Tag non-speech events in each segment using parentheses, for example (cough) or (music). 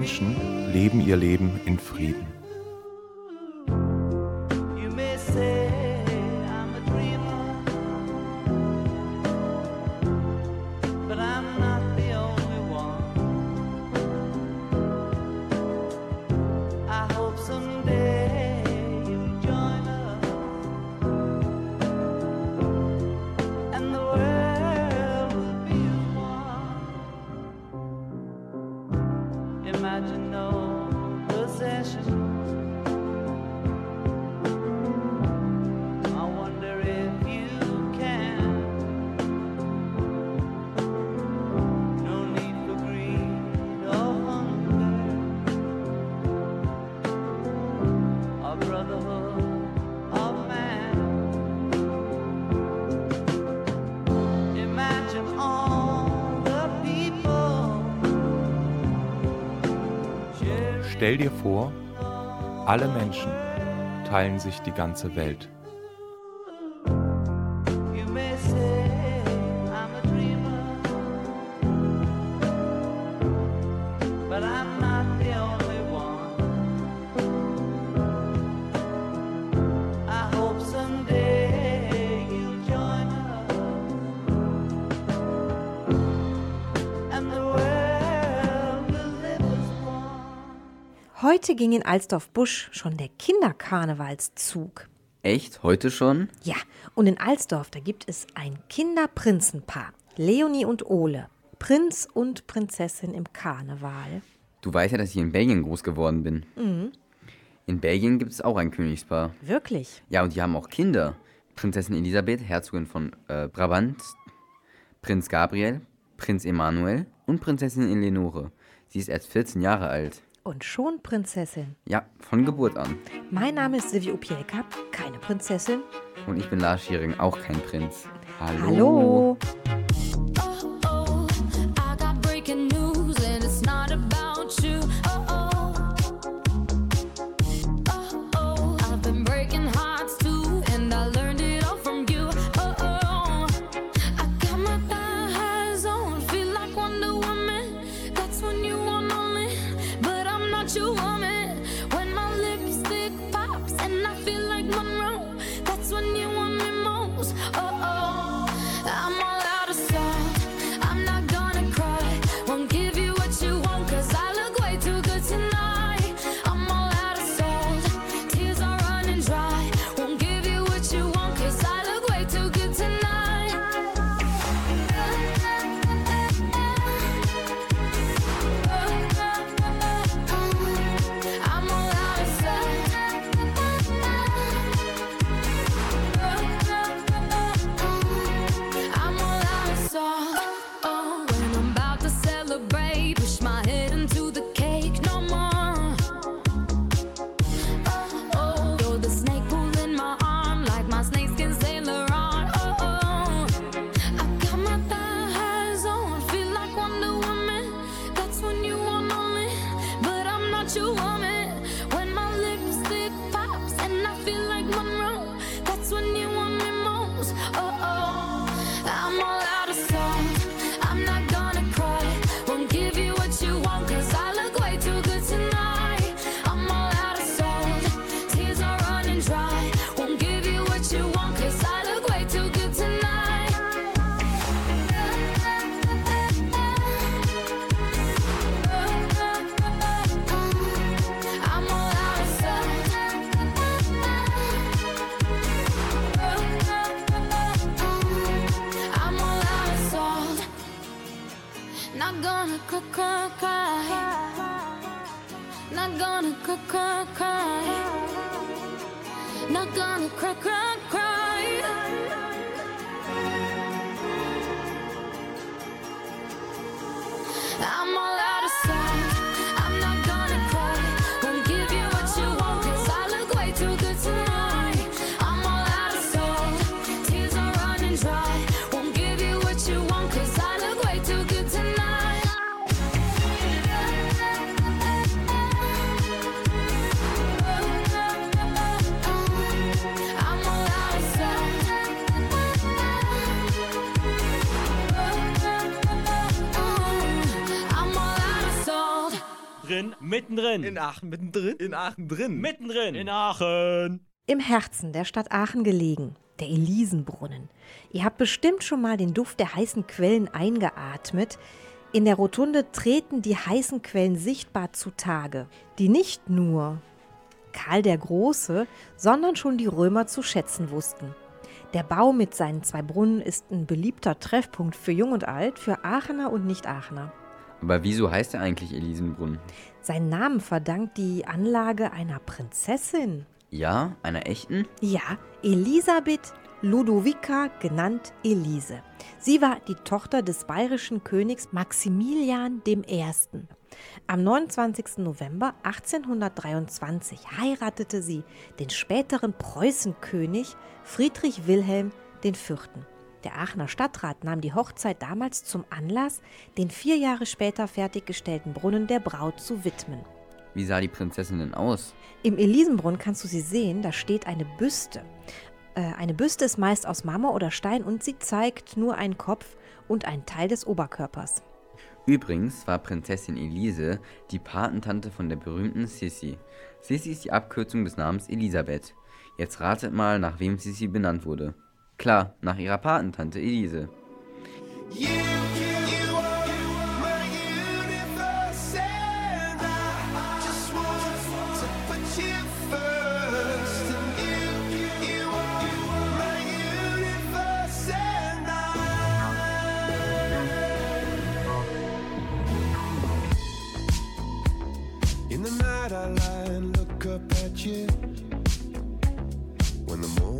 Menschen Stell dir vor, alle Menschen teilen sich die ganze Welt. Heute ging in Alsdorf-Busch schon der Kinderkarnevalszug. Echt? Heute schon? Ja, und in Alsdorf, da gibt es ein Kinderprinzenpaar. Leonie und Ole. Prinz und Prinzessin im Karneval. Du weißt ja, dass ich in Belgien groß geworden bin. In Belgien gibt es auch ein Königspaar. Wirklich? Ja, und die haben auch Kinder. Prinzessin Elisabeth, Herzogin von äh, Brabant, Prinz Gabriel, Prinz Emanuel und Prinzessin Eleonore. Sie ist erst 14 Jahre alt. Und schon Prinzessin. Ja, von Geburt an. Mein Name ist Silvia Opielka, keine Prinzessin. Und ich bin Lars Schiering, auch kein Prinz. Hallo. Hallo. you want. Mittendrin. In Aachen mittendrin? In Aachen drin. mittendrin. In Aachen. Im Herzen der Stadt Aachen gelegen, der Elisenbrunnen. Ihr habt bestimmt schon mal den Duft der heißen Quellen eingeatmet. In der Rotunde treten die heißen Quellen sichtbar zutage, die nicht nur Karl der Große, sondern schon die Römer zu schätzen wussten. Der Bau mit seinen zwei Brunnen ist ein beliebter Treffpunkt für Jung und Alt, für Aachener und Nicht-Aachener. Aber wieso heißt er eigentlich Elisenbrunnen? Seinen Namen verdankt die Anlage einer Prinzessin. Ja, einer echten? Ja, Elisabeth Ludovica, genannt Elise. Sie war die Tochter des bayerischen Königs Maximilian I. Am 29. November 1823 heiratete sie den späteren Preußenkönig Friedrich Wilhelm IV. Der Aachener Stadtrat nahm die Hochzeit damals zum Anlass, den vier Jahre später fertiggestellten Brunnen der Braut zu widmen. Wie sah die Prinzessin denn aus? Im Elisenbrunnen kannst du sie sehen, da steht eine Büste. Äh, eine Büste ist meist aus Marmor oder Stein und sie zeigt nur einen Kopf und einen Teil des Oberkörpers. Übrigens war Prinzessin Elise die Patentante von der berühmten Sissi. Sissi ist die Abkürzung des Namens Elisabeth. Jetzt ratet mal, nach wem Sissi benannt wurde. Klar, nach ihrer Patentante Elise. In the night, I lie and look up at you. When the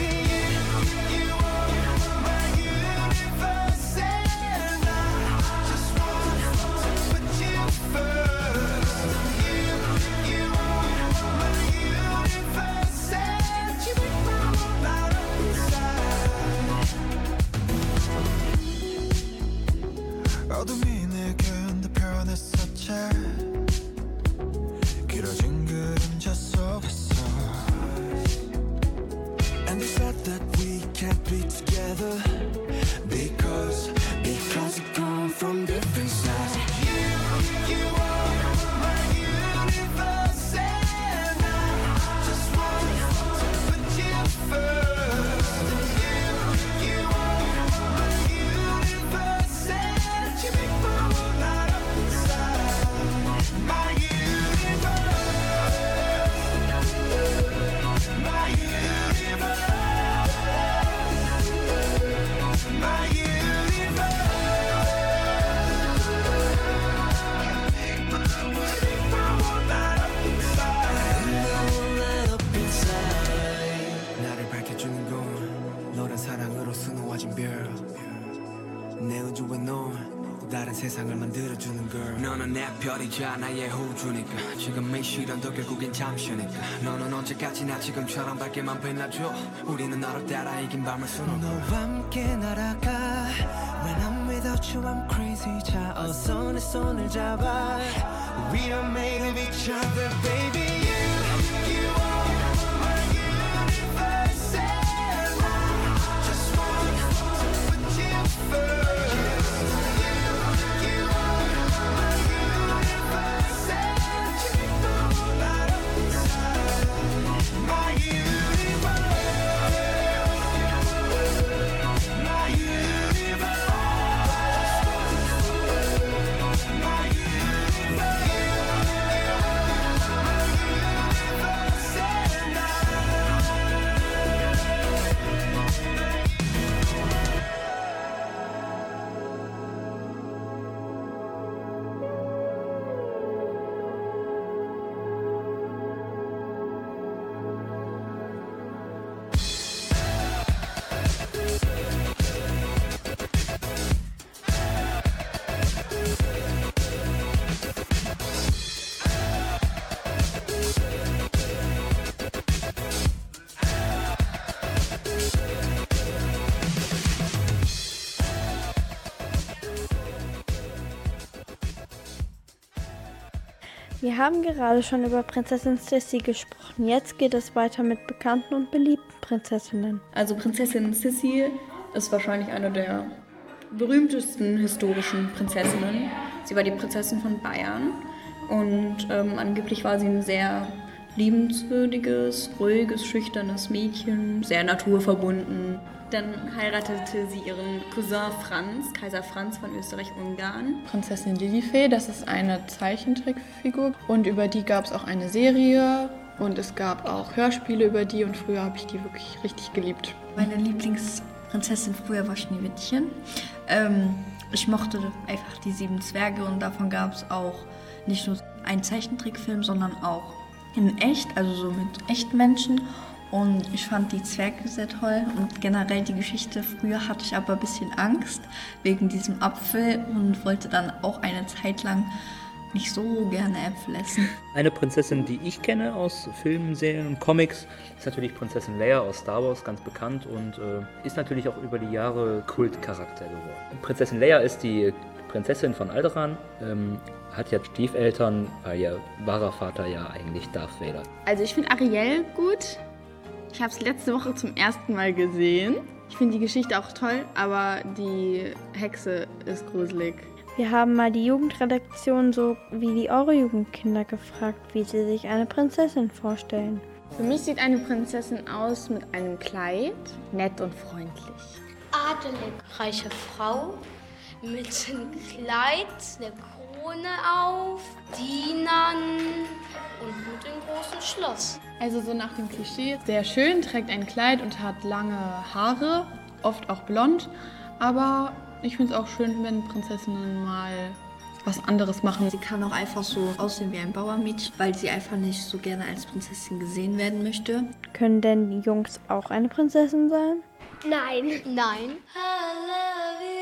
세상을 만들어주는 걸. 너는 내 별이자 나의 호주니까. 지금 이 시련도 결국엔 잠시니까. 너는 언제까지나 지금처럼 밝게만 빛나줘. 우리는 너를 따라 이긴 밤을 수놓고. 너와 함께 날아가. When I'm without you I'm crazy. 자 어서 내 손을 잡아. We are made of each other baby Wir haben gerade schon über Prinzessin Sissy gesprochen. Jetzt geht es weiter mit bekannten und beliebten Prinzessinnen. Also Prinzessin Sissy ist wahrscheinlich eine der berühmtesten historischen Prinzessinnen. Sie war die Prinzessin von Bayern und ähm, angeblich war sie ein sehr liebenswürdiges, ruhiges, schüchternes Mädchen, sehr naturverbunden. Dann heiratete sie ihren Cousin Franz, Kaiser Franz von Österreich-Ungarn. Prinzessin Lilifee, das ist eine Zeichentrickfigur und über die gab es auch eine Serie und es gab auch Hörspiele über die und früher habe ich die wirklich richtig geliebt. Meine Lieblingsprinzessin früher war Schneewittchen. Ähm, ich mochte einfach die sieben Zwerge und davon gab es auch nicht nur einen Zeichentrickfilm, sondern auch in echt, also so mit echten Menschen. Und ich fand die Zwerge sehr toll und generell die Geschichte. Früher hatte ich aber ein bisschen Angst wegen diesem Apfel und wollte dann auch eine Zeit lang nicht so gerne Äpfel essen. Eine Prinzessin, die ich kenne aus Filmen, Serien und Comics, ist natürlich Prinzessin Leia aus Star Wars, ganz bekannt und äh, ist natürlich auch über die Jahre Kultcharakter geworden. Prinzessin Leia ist die Prinzessin von Alderaan, ähm, hat ja Stiefeltern, weil ihr wahrer Vater ja eigentlich Darth Vader. Also ich finde Ariel gut. Ich habe es letzte Woche zum ersten Mal gesehen. Ich finde die Geschichte auch toll, aber die Hexe ist gruselig. Wir haben mal die Jugendredaktion so wie die eure Jugendkinder gefragt, wie sie sich eine Prinzessin vorstellen. Für mich sieht eine Prinzessin aus mit einem Kleid, nett und freundlich. Adelig, reiche Frau mit einem Kleid, einer Krone auf, Dienern und mit dem großen Schloss. Also so nach dem Klischee. Sehr schön, trägt ein Kleid und hat lange Haare, oft auch blond. Aber ich finde es auch schön, wenn Prinzessinnen mal was anderes machen. Sie kann auch einfach so aussehen wie ein Bauermädchen, weil sie einfach nicht so gerne als Prinzessin gesehen werden möchte. Können denn die Jungs auch eine Prinzessin sein? Nein. Nein. Trust me when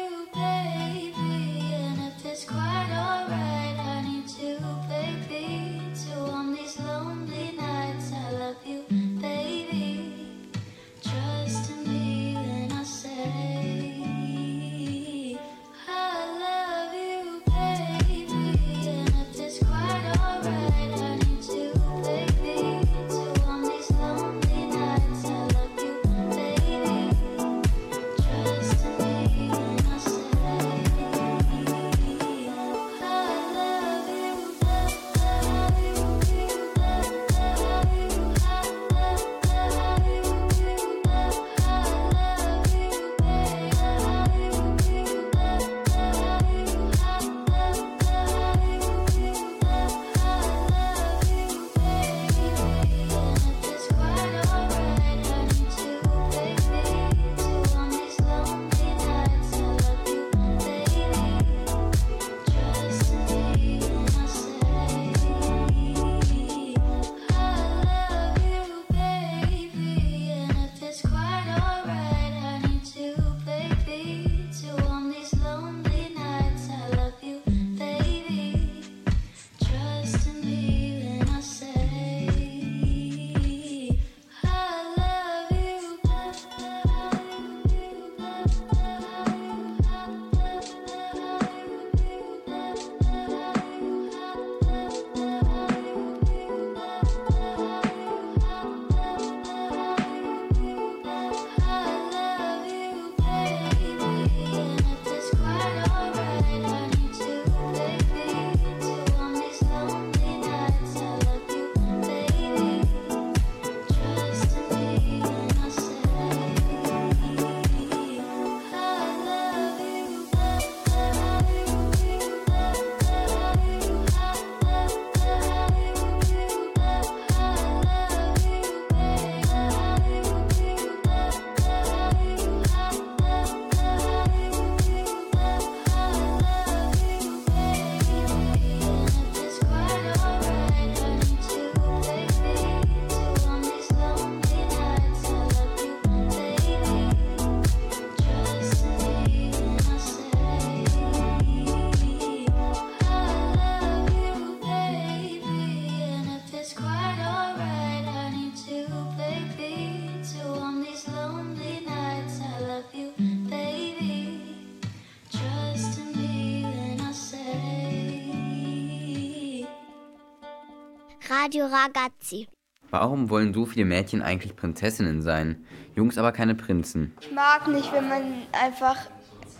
Radio Ragazzi. Warum wollen so viele Mädchen eigentlich Prinzessinnen sein, Jungs aber keine Prinzen? Ich mag nicht, wenn man einfach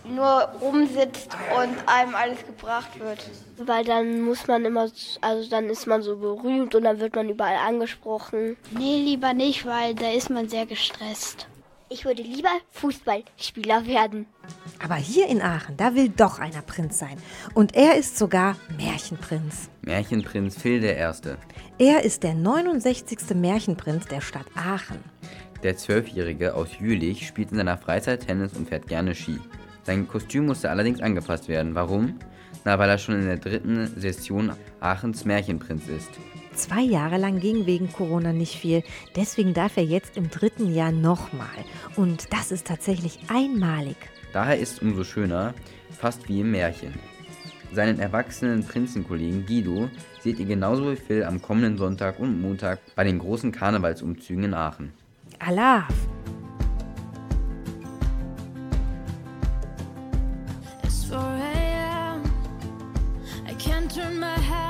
nur rumsitzt und einem alles gebracht wird. Weil dann muss man immer, also dann ist man so berühmt und dann wird man überall angesprochen. Nee, lieber nicht, weil da ist man sehr gestresst. Ich würde lieber Fußballspieler werden. Aber hier in Aachen, da will doch einer Prinz sein. Und er ist sogar Märchenprinz. Märchenprinz Phil der Erste. Er ist der 69. Märchenprinz der Stadt Aachen. Der Zwölfjährige aus Jülich spielt in seiner Freizeit Tennis und fährt gerne Ski. Sein Kostüm musste allerdings angepasst werden. Warum? Na, weil er schon in der dritten Session Aachens Märchenprinz ist. Zwei Jahre lang ging wegen Corona nicht viel, deswegen darf er jetzt im dritten Jahr nochmal. Und das ist tatsächlich einmalig. Daher ist es umso schöner, fast wie im Märchen. Seinen erwachsenen Prinzenkollegen Guido seht ihr genauso wie Phil am kommenden Sonntag und Montag bei den großen Karnevalsumzügen in Aachen. Allah! It's 4 a.m. I can't turn my head.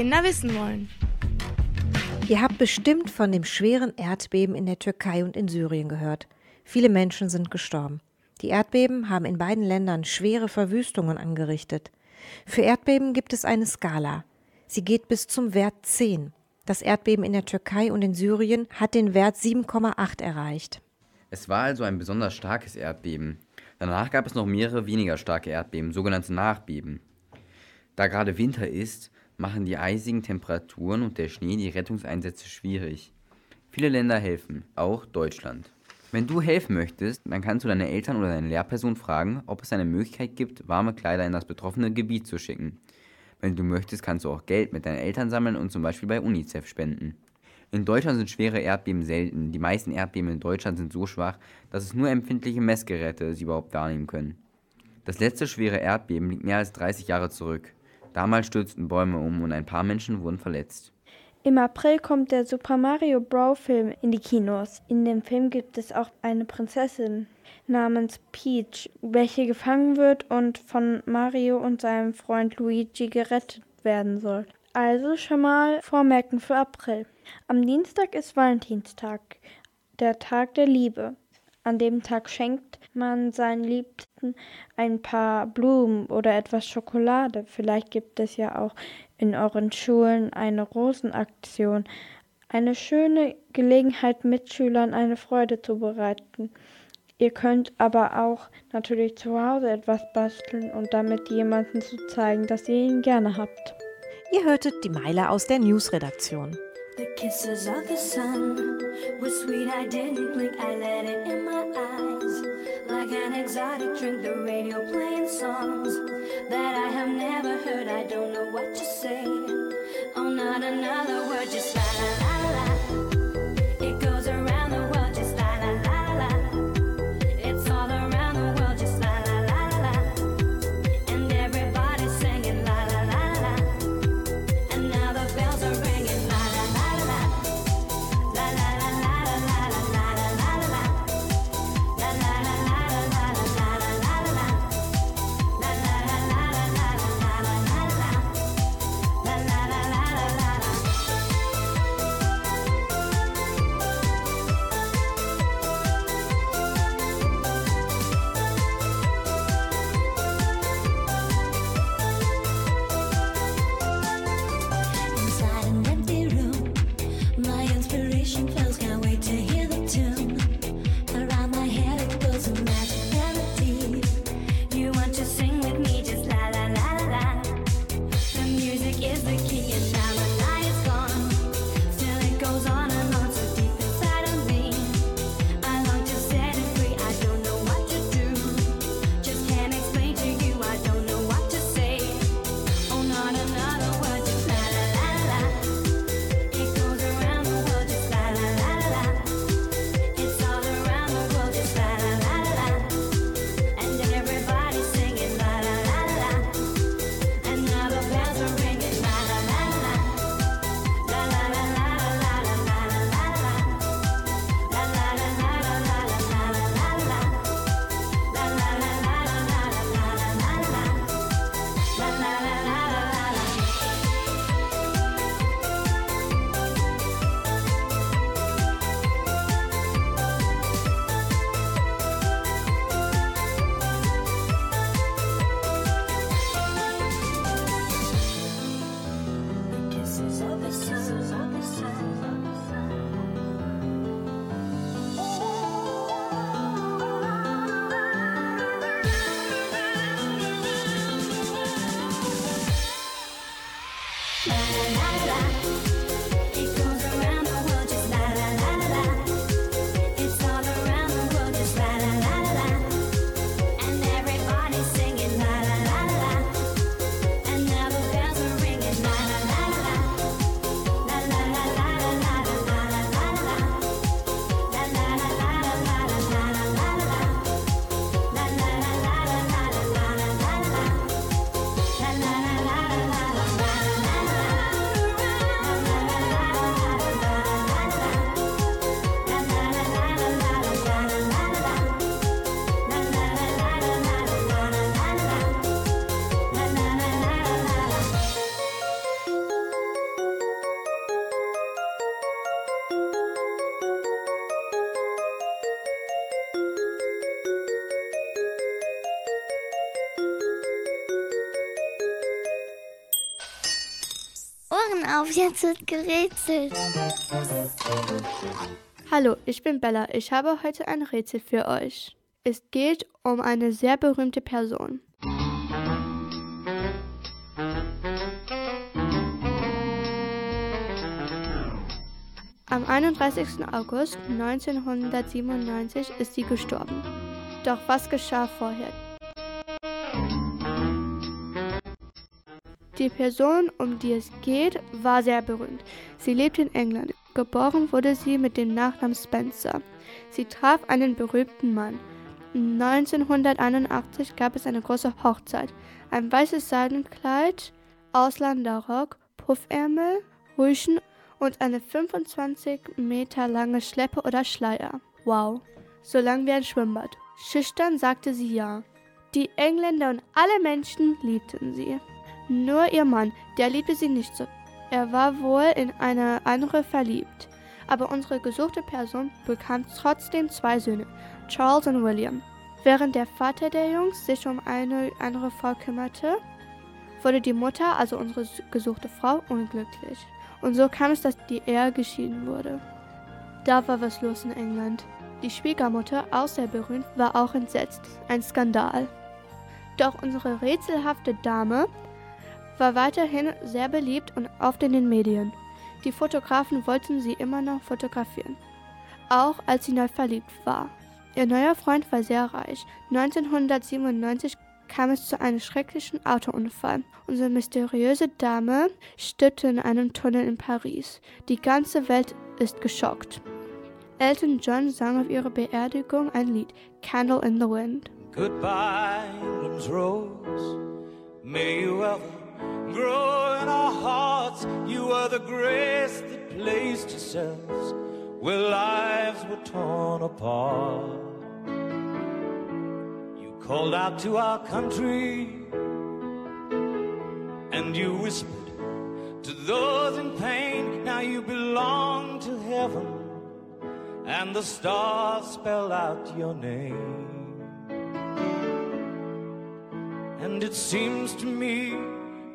Kinder wissen wollen. Ihr habt bestimmt von dem schweren Erdbeben in der Türkei und in Syrien gehört. Viele Menschen sind gestorben. Die Erdbeben haben in beiden Ländern schwere Verwüstungen angerichtet. Für Erdbeben gibt es eine Skala. Sie geht bis zum Wert 10. Das Erdbeben in der Türkei und in Syrien hat den Wert 7,8 erreicht. Es war also ein besonders starkes Erdbeben. Danach gab es noch mehrere weniger starke Erdbeben, sogenannte Nachbeben. Da gerade Winter ist, machen die eisigen Temperaturen und der Schnee die Rettungseinsätze schwierig. Viele Länder helfen, auch Deutschland. Wenn du helfen möchtest, dann kannst du deine Eltern oder deine Lehrperson fragen, ob es eine Möglichkeit gibt, warme Kleider in das betroffene Gebiet zu schicken. Wenn du möchtest, kannst du auch Geld mit deinen Eltern sammeln und zum Beispiel bei UNICEF spenden. In Deutschland sind schwere Erdbeben selten. Die meisten Erdbeben in Deutschland sind so schwach, dass es nur empfindliche Messgeräte sie überhaupt wahrnehmen können. Das letzte schwere Erdbeben liegt mehr als 30 Jahre zurück. Damals stürzten Bäume um und ein paar Menschen wurden verletzt. Im April kommt der Super Mario Bros. Film in die Kinos. In dem Film gibt es auch eine Prinzessin namens Peach, welche gefangen wird und von Mario und seinem Freund Luigi gerettet werden soll. Also schon mal vormerken für April. Am Dienstag ist Valentinstag, der Tag der Liebe. An dem Tag schenkt man seinen Liebsten ein paar Blumen oder etwas Schokolade. Vielleicht gibt es ja auch in euren Schulen eine Rosenaktion. Eine schöne Gelegenheit, Mitschülern eine Freude zu bereiten. Ihr könnt aber auch natürlich zu Hause etwas basteln und damit jemandem zu zeigen, dass ihr ihn gerne habt. Ihr hörtet die Meile aus der Newsredaktion. The kisses of the sun were sweet. I didn't blink. I let it in my eyes. Like an exotic drink, the radio playing songs that I have never heard. I don't know what to say. Oh, not another word, just night Wird gerätselt. Hallo, ich bin Bella. Ich habe heute ein Rätsel für euch. Es geht um eine sehr berühmte Person. Am 31. August 1997 ist sie gestorben. Doch was geschah vorher? Die Person, um die es geht, war sehr berühmt. Sie lebt in England. Geboren wurde sie mit dem Nachnamen Spencer. Sie traf einen berühmten Mann. 1981 gab es eine große Hochzeit. Ein weißes Seidenkleid, Ausländerrock, Puffärmel, Rüschen und eine 25 Meter lange Schleppe oder Schleier. Wow, so lang wie ein Schwimmbad. Schüchtern sagte sie ja. Die Engländer und alle Menschen liebten sie. Nur ihr Mann, der liebte sie nicht so. Er war wohl in eine andere verliebt. Aber unsere gesuchte Person bekam trotzdem zwei Söhne, Charles und William. Während der Vater der Jungs sich um eine andere Frau kümmerte, wurde die Mutter, also unsere gesuchte Frau, unglücklich. Und so kam es, dass die Ehe geschieden wurde. Da war was los in England. Die Schwiegermutter, auch sehr berühmt, war auch entsetzt. Ein Skandal. Doch unsere rätselhafte Dame war weiterhin sehr beliebt und oft in den Medien. Die Fotografen wollten sie immer noch fotografieren, auch als sie neu verliebt war. Ihr neuer Freund war sehr reich. 1997 kam es zu einem schrecklichen Autounfall. Unsere mysteriöse Dame stürzte in einem Tunnel in Paris. Die ganze Welt ist geschockt. Elton John sang auf ihrer Beerdigung ein Lied, Candle in the Wind. Goodbye, rose. May you ever grow in our hearts. You are the grace that placed yourselves where lives were torn apart. You called out to our country and you whispered to those in pain. Now you belong to heaven and the stars spell out your name. And it seems to me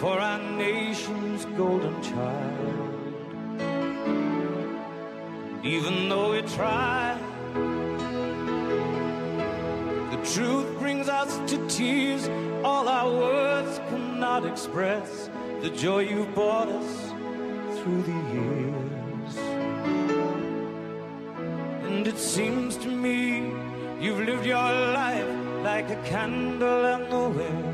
For our nation's golden child. Even though we try, the truth brings us to tears. All our words cannot express the joy you've brought us through the years. And it seems to me you've lived your life like a candle in the wind,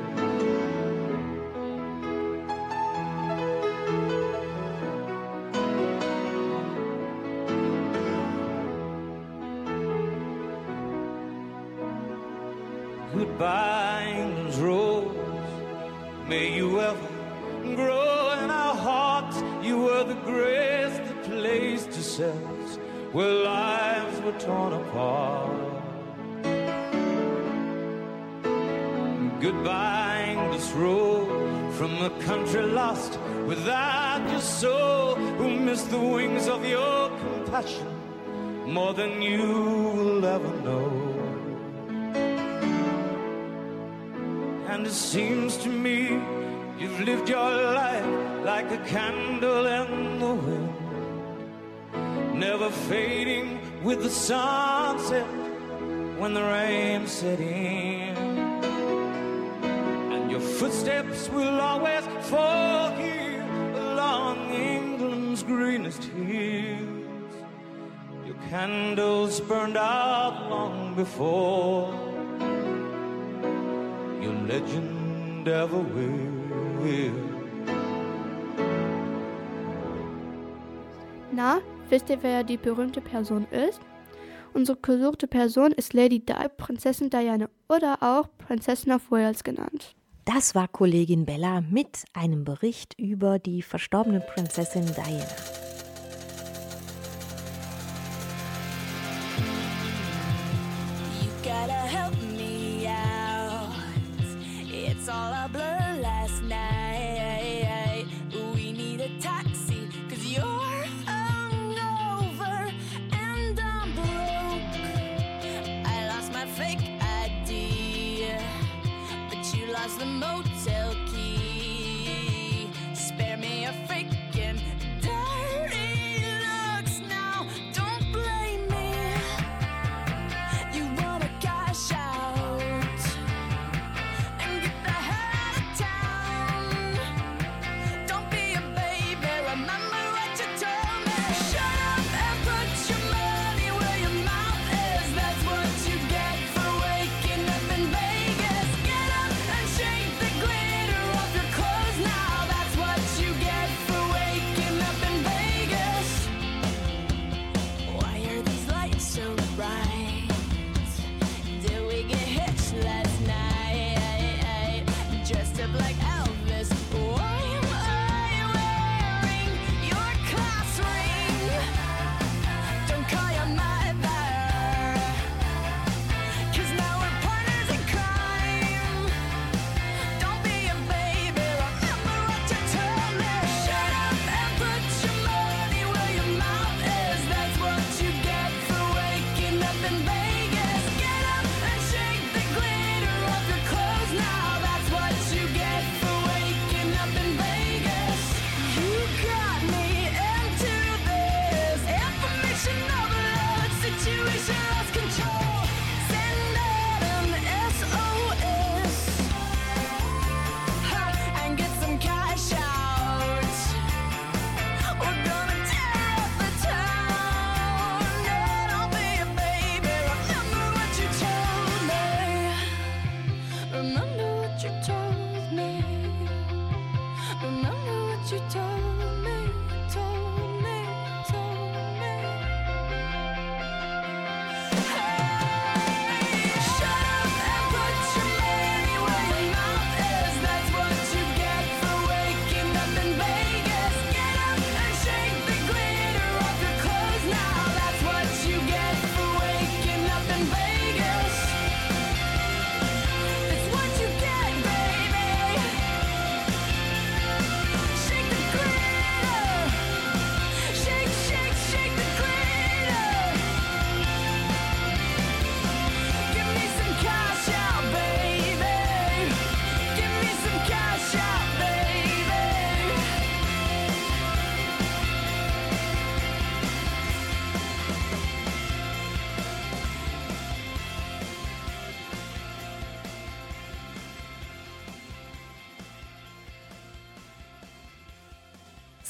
England's rose. May you ever grow in our hearts. You were the grace that placed yourselves where lives were torn apart. Goodbye, English road from a country lost without your soul, who missed the wings of your compassion more than you will ever know. And it seems to me you've lived your life like a candle in the wind, never fading with the sunset when the rain set in. And your footsteps will always fall here along England's greenest hills. Your candles burned out long before legend ever will. Na, wisst ihr, wer die berühmte Person ist? Unsere gesuchte Person ist Lady Di, Prinzessin Diana oder auch Prinzessin of Wales genannt. Das war Kollegin Bella mit einem Bericht über die verstorbene Prinzessin Diana.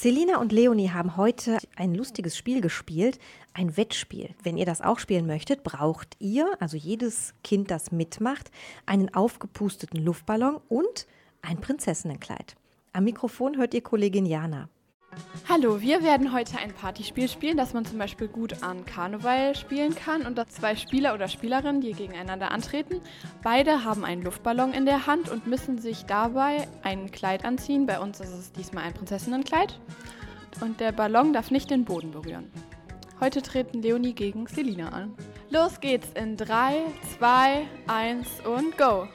Selina und Leonie haben heute ein lustiges Spiel gespielt, ein Wettspiel. Wenn ihr das auch spielen möchtet, braucht ihr, also jedes Kind, das mitmacht, einen aufgepusteten Luftballon und ein Prinzessinnenkleid. Am Mikrofon hört ihr Kollegin Jana. Hallo, wir werden heute ein Partyspiel spielen, das man zum Beispiel gut an Karneval spielen kann. Und da zwei Spieler oder Spielerinnen, die gegeneinander antreten. Beide haben einen Luftballon in der Hand und müssen sich dabei ein Kleid anziehen. Bei uns ist es diesmal ein Prinzessinnenkleid. Und der Ballon darf nicht den Boden berühren. Heute treten Leonie gegen Selina an. Los geht's in 3, 2, 1 und go!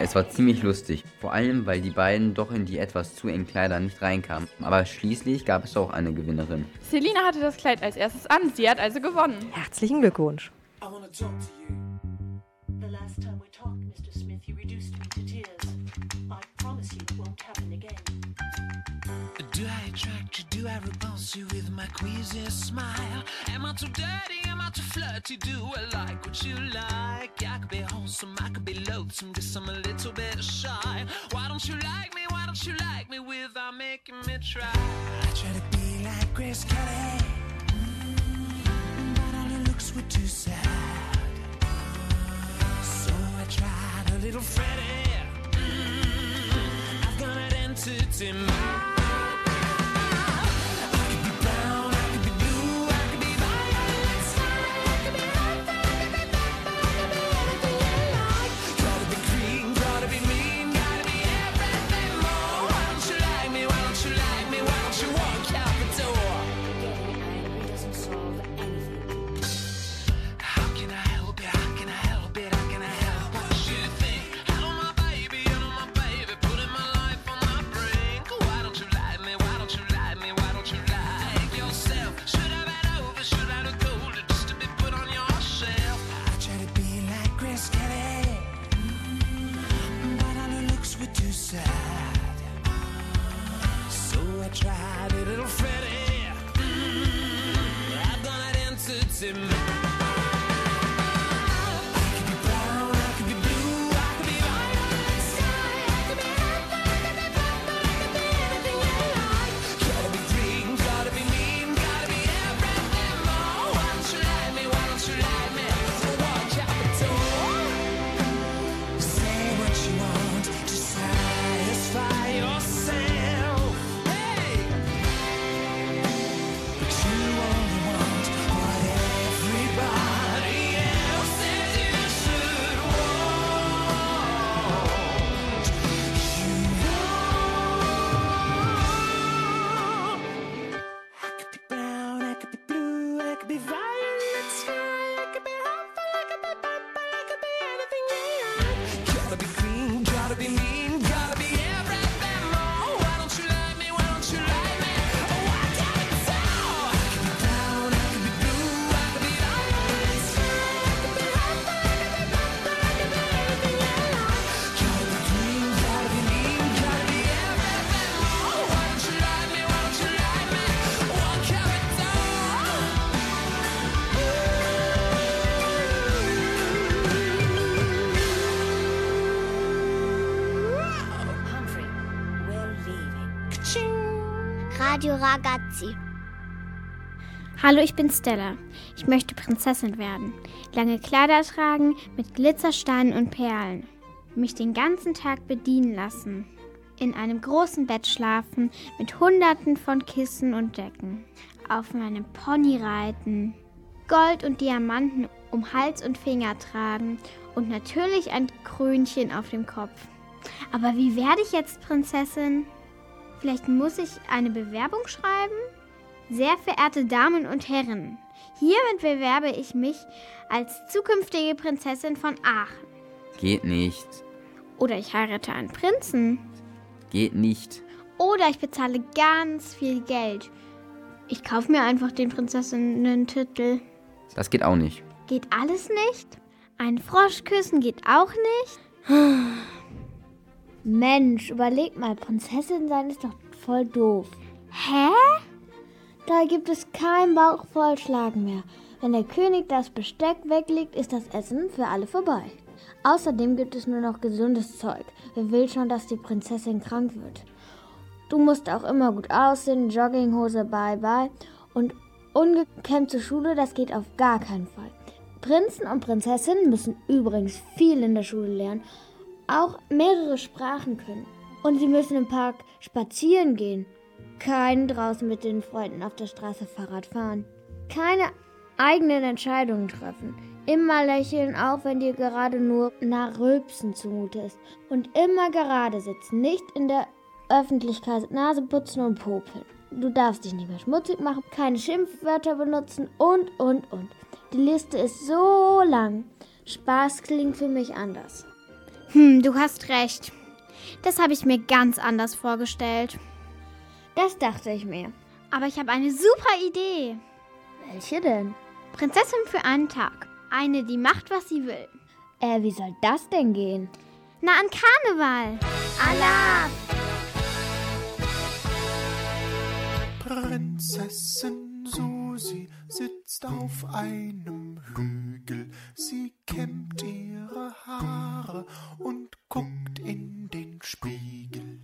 Es war ziemlich lustig. Vor allem, weil die beiden doch in die etwas zu engen Kleider nicht reinkamen. Aber schließlich gab es auch eine Gewinnerin. Selina hatte das Kleid als erstes an, sie hat also gewonnen. Herzlichen Glückwunsch. The You with my queasy smile? Am I too dirty? Am I too flirty? Do I like what you like? I could be wholesome, I could be loathsome, guess I'm a little bit shy. Why don't you like me? Why don't you like me without making me try? I try to be like Grace Kelly, mm, but all her looks were too sad. So I tried a little Freddie. Mm, I've got an entity mind. Radio Ragazzi. Hallo, ich bin Stella. Ich möchte Prinzessin werden. Lange Kleider tragen mit Glitzersteinen und Perlen. Mich den ganzen Tag bedienen lassen. In einem großen Bett schlafen mit Hunderten von Kissen und Decken. Auf meinem Pony reiten. Gold und Diamanten um Hals und Finger tragen. Und natürlich ein Krönchen auf dem Kopf. Aber wie werde ich jetzt Prinzessin? Vielleicht muss ich eine Bewerbung schreiben? Sehr verehrte Damen und Herren, hiermit bewerbe ich mich als zukünftige Prinzessin von Aachen. Geht nicht. Oder ich heirate einen Prinzen. Geht nicht. Oder ich bezahle ganz viel Geld. Ich kaufe mir einfach den Prinzessinnen-Titel. Das geht auch nicht. Geht alles nicht? Ein Frosch küssen geht auch nicht? (sighs) Mensch, überleg mal, Prinzessin sein ist doch voll doof. Hä? Da gibt es kein Bauch voll mehr. Wenn der König das Besteck weglegt, ist das Essen für alle vorbei. Außerdem gibt es nur noch gesundes Zeug. Wer will schon, dass die Prinzessin krank wird? Du musst auch immer gut aussehen, Jogginghose bye bye und ungekämmt zur Schule, das geht auf gar keinen Fall. Prinzen und Prinzessinnen müssen übrigens viel in der Schule lernen, auch mehrere Sprachen können. Und sie müssen im Park spazieren gehen. Keinen draußen mit den Freunden auf der Straße Fahrrad fahren. Keine eigenen Entscheidungen treffen. Immer lächeln, auch wenn dir gerade nur nach Rülpsen zumute ist. Und immer gerade sitzen, nicht in der Öffentlichkeit Nase putzen und popeln. Du darfst dich nicht mehr schmutzig machen, keine Schimpfwörter benutzen und, und, und. Die Liste ist so lang. Spaß klingt für mich anders. Hm, du hast recht. Das habe ich mir ganz anders vorgestellt. Das dachte ich mir. Aber ich habe eine super Idee. Welche denn? Prinzessin für einen Tag. Eine, die macht, was sie will. Äh, wie soll das denn gehen? Na, an Karneval. Allah! Prinzessin Susi sitzt auf einem Hügel. Sie kämmt ihre Haare und guckt in den Spiegel.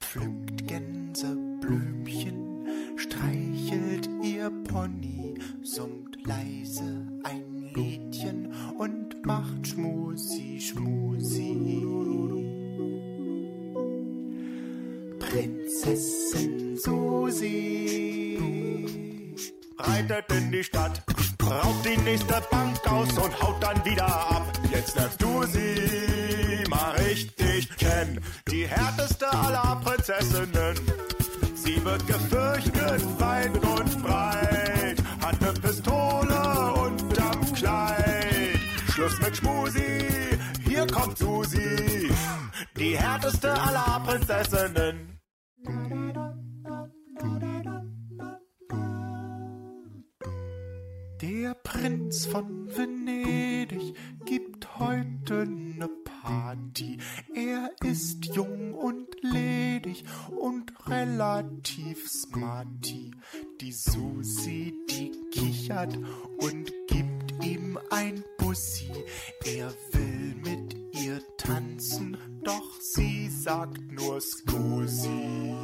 Pflückt Gänseblümchen, streichelt ihr Pony, summt leise ein Liedchen und macht Schmusi, Schmusi. Prinzessin Susi reitet in die Stadt, raubt die nächste Bank aus und haut dann wieder ab. Jetzt lernst du sie mal richtig kennen, die härteste aller Prinzessinnen. Sie wird gefürchtet weit und breit, hat ne Pistole unterm Kleid. Schluss mit Schmusi, hier kommt Susi, die härteste aller Prinzessinnen. Der Prinz von Venedig gibt heute ne Party. Er ist jung und ledig und relativ smarty. Die Susi, die kichert und gibt ihm ein Bussi. Er will mit ihr tanzen, doch sie sagt nur Scusi.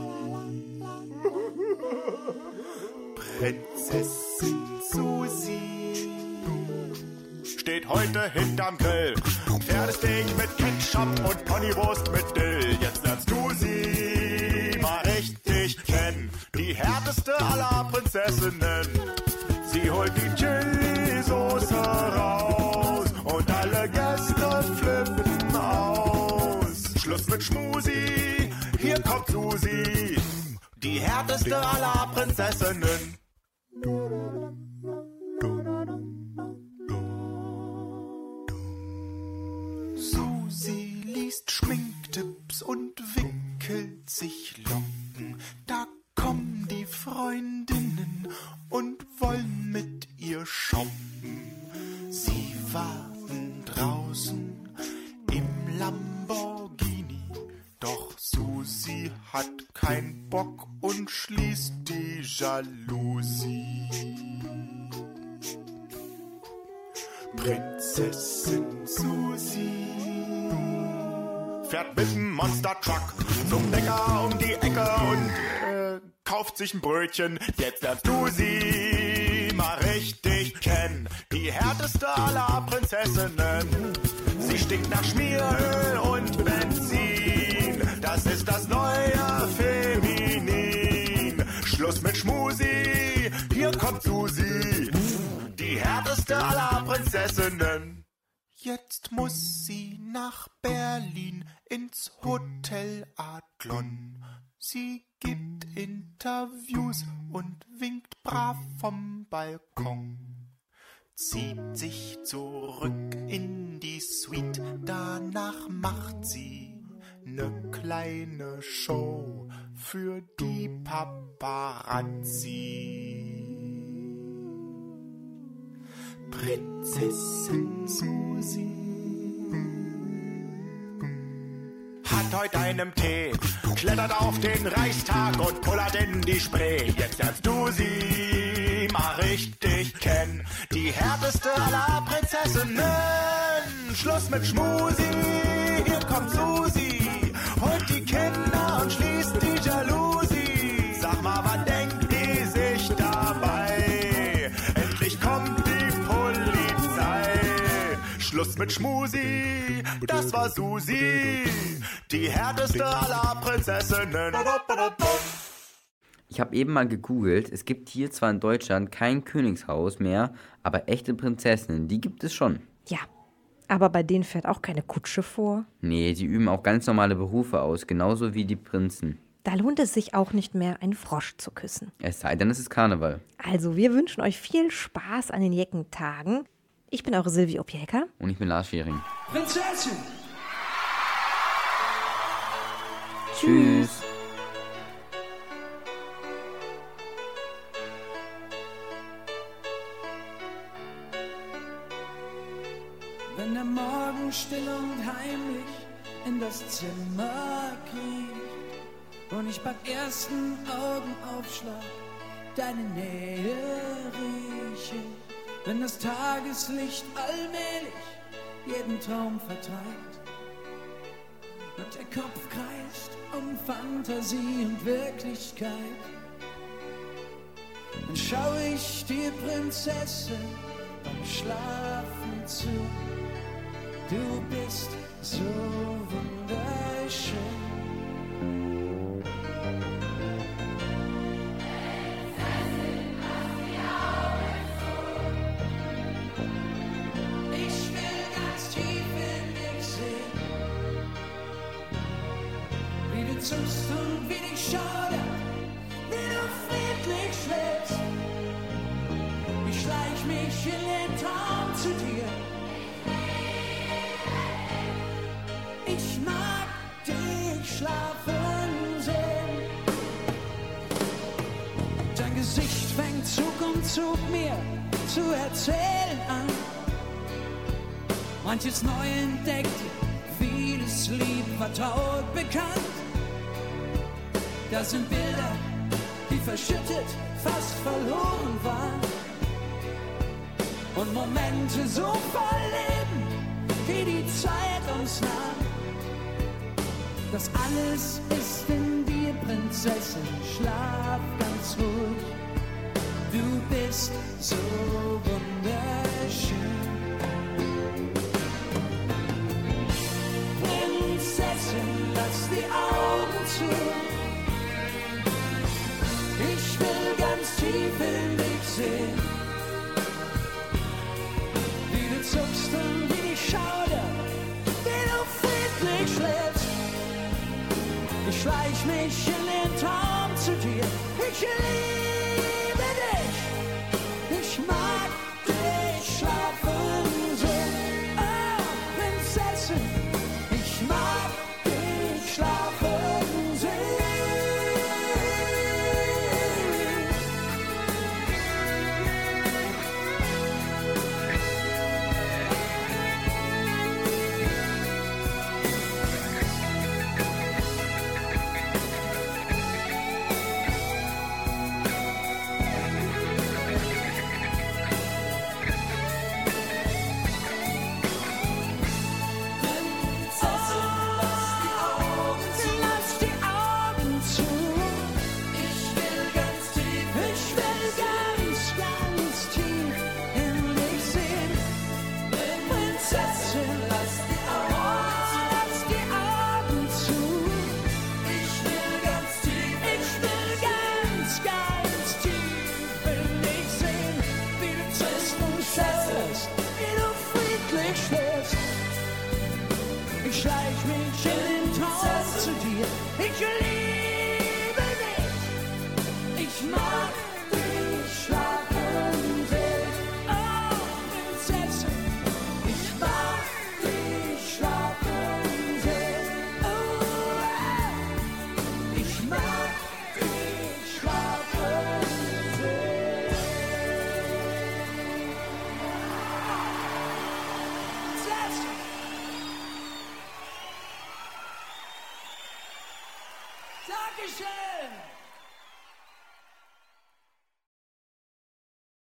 Prinzessin Susi steht heute hinterm Grill. Pferdesteak mit Ketchup und Ponywurst mit Dill. Jetzt lernst du sie mal richtig kennen. Die härteste aller Prinzessinnen. Sie holt die Chili-Soße raus und alle Gäste flippen aus. Schluss mit Schmusi, hier kommt Susi. Die härteste aller Prinzessinnen. Susi liest Schminktipps und wickelt sich Locken. Da kommen die Freundinnen und wollen mit ihr shoppen. Ein Brötchen. Jetzt lernst du sie mal richtig kennen. Die härteste aller Prinzessinnen. Sie stinkt nach Schmieröl und Benzin. Das ist das neue Feminin. Schluss mit Schmusi, hier kommt Susi. Die härteste aller Prinzessinnen. Jetzt muss sie nach Berlin ins Hotel Adlon. Sie gibt Interviews und winkt brav vom Balkon. Zieht sich zurück in die Suite, danach macht sie ne kleine Show für die Paparazzi. Prinzessin Susi hat heute einen Tee, klettert auf den Reichstag und pullert in die Spree. Jetzt lernst du sie mal richtig kennen, die härteste aller Prinzessinnen. Schluss mit Schmusi, hier kommt Susi, holt die Kinder und schließt die Jalousie. Sag mal, was denkt die sich dabei? Endlich kommt die Polizei. Schluss mit Schmusi, das war Susi, die härteste aller Prinzessinnen. Ich habe eben mal gegoogelt. Es gibt hier zwar in Deutschland kein Königshaus mehr, aber echte Prinzessinnen, die gibt es schon. Ja, aber bei denen fährt auch keine Kutsche vor. Nee, die üben auch ganz normale Berufe aus, genauso wie die Prinzen. Da lohnt es sich auch nicht mehr, einen Frosch zu küssen. Es sei denn, es ist Karneval. Also, wir wünschen euch viel Spaß an den Jeckentagen. Ich bin eure Silvi Opielka. Und ich bin Lars Schering. Prinzessin! Tschüss. Wenn der Morgen still und heimlich in das Zimmer kriecht und ich beim ersten Augenaufschlag deine Nähe rieche, wenn das Tageslicht allmählich jeden Traum vertreibt und der Kopf kreist um Fantasie und Wirklichkeit, dann schaue ich dir Prinzessin beim Schlafen zu. Du bist so wunderschön. Zug mir zu erzählen an. Manches neu entdeckt, vieles lieb, vertraut, bekannt. Das sind Bilder, die verschüttet, fast verloren waren. Und Momente so voll Leben, wie die Zeit uns nahm. Das alles ist in dir, Prinzessin, schlaf. Du bist so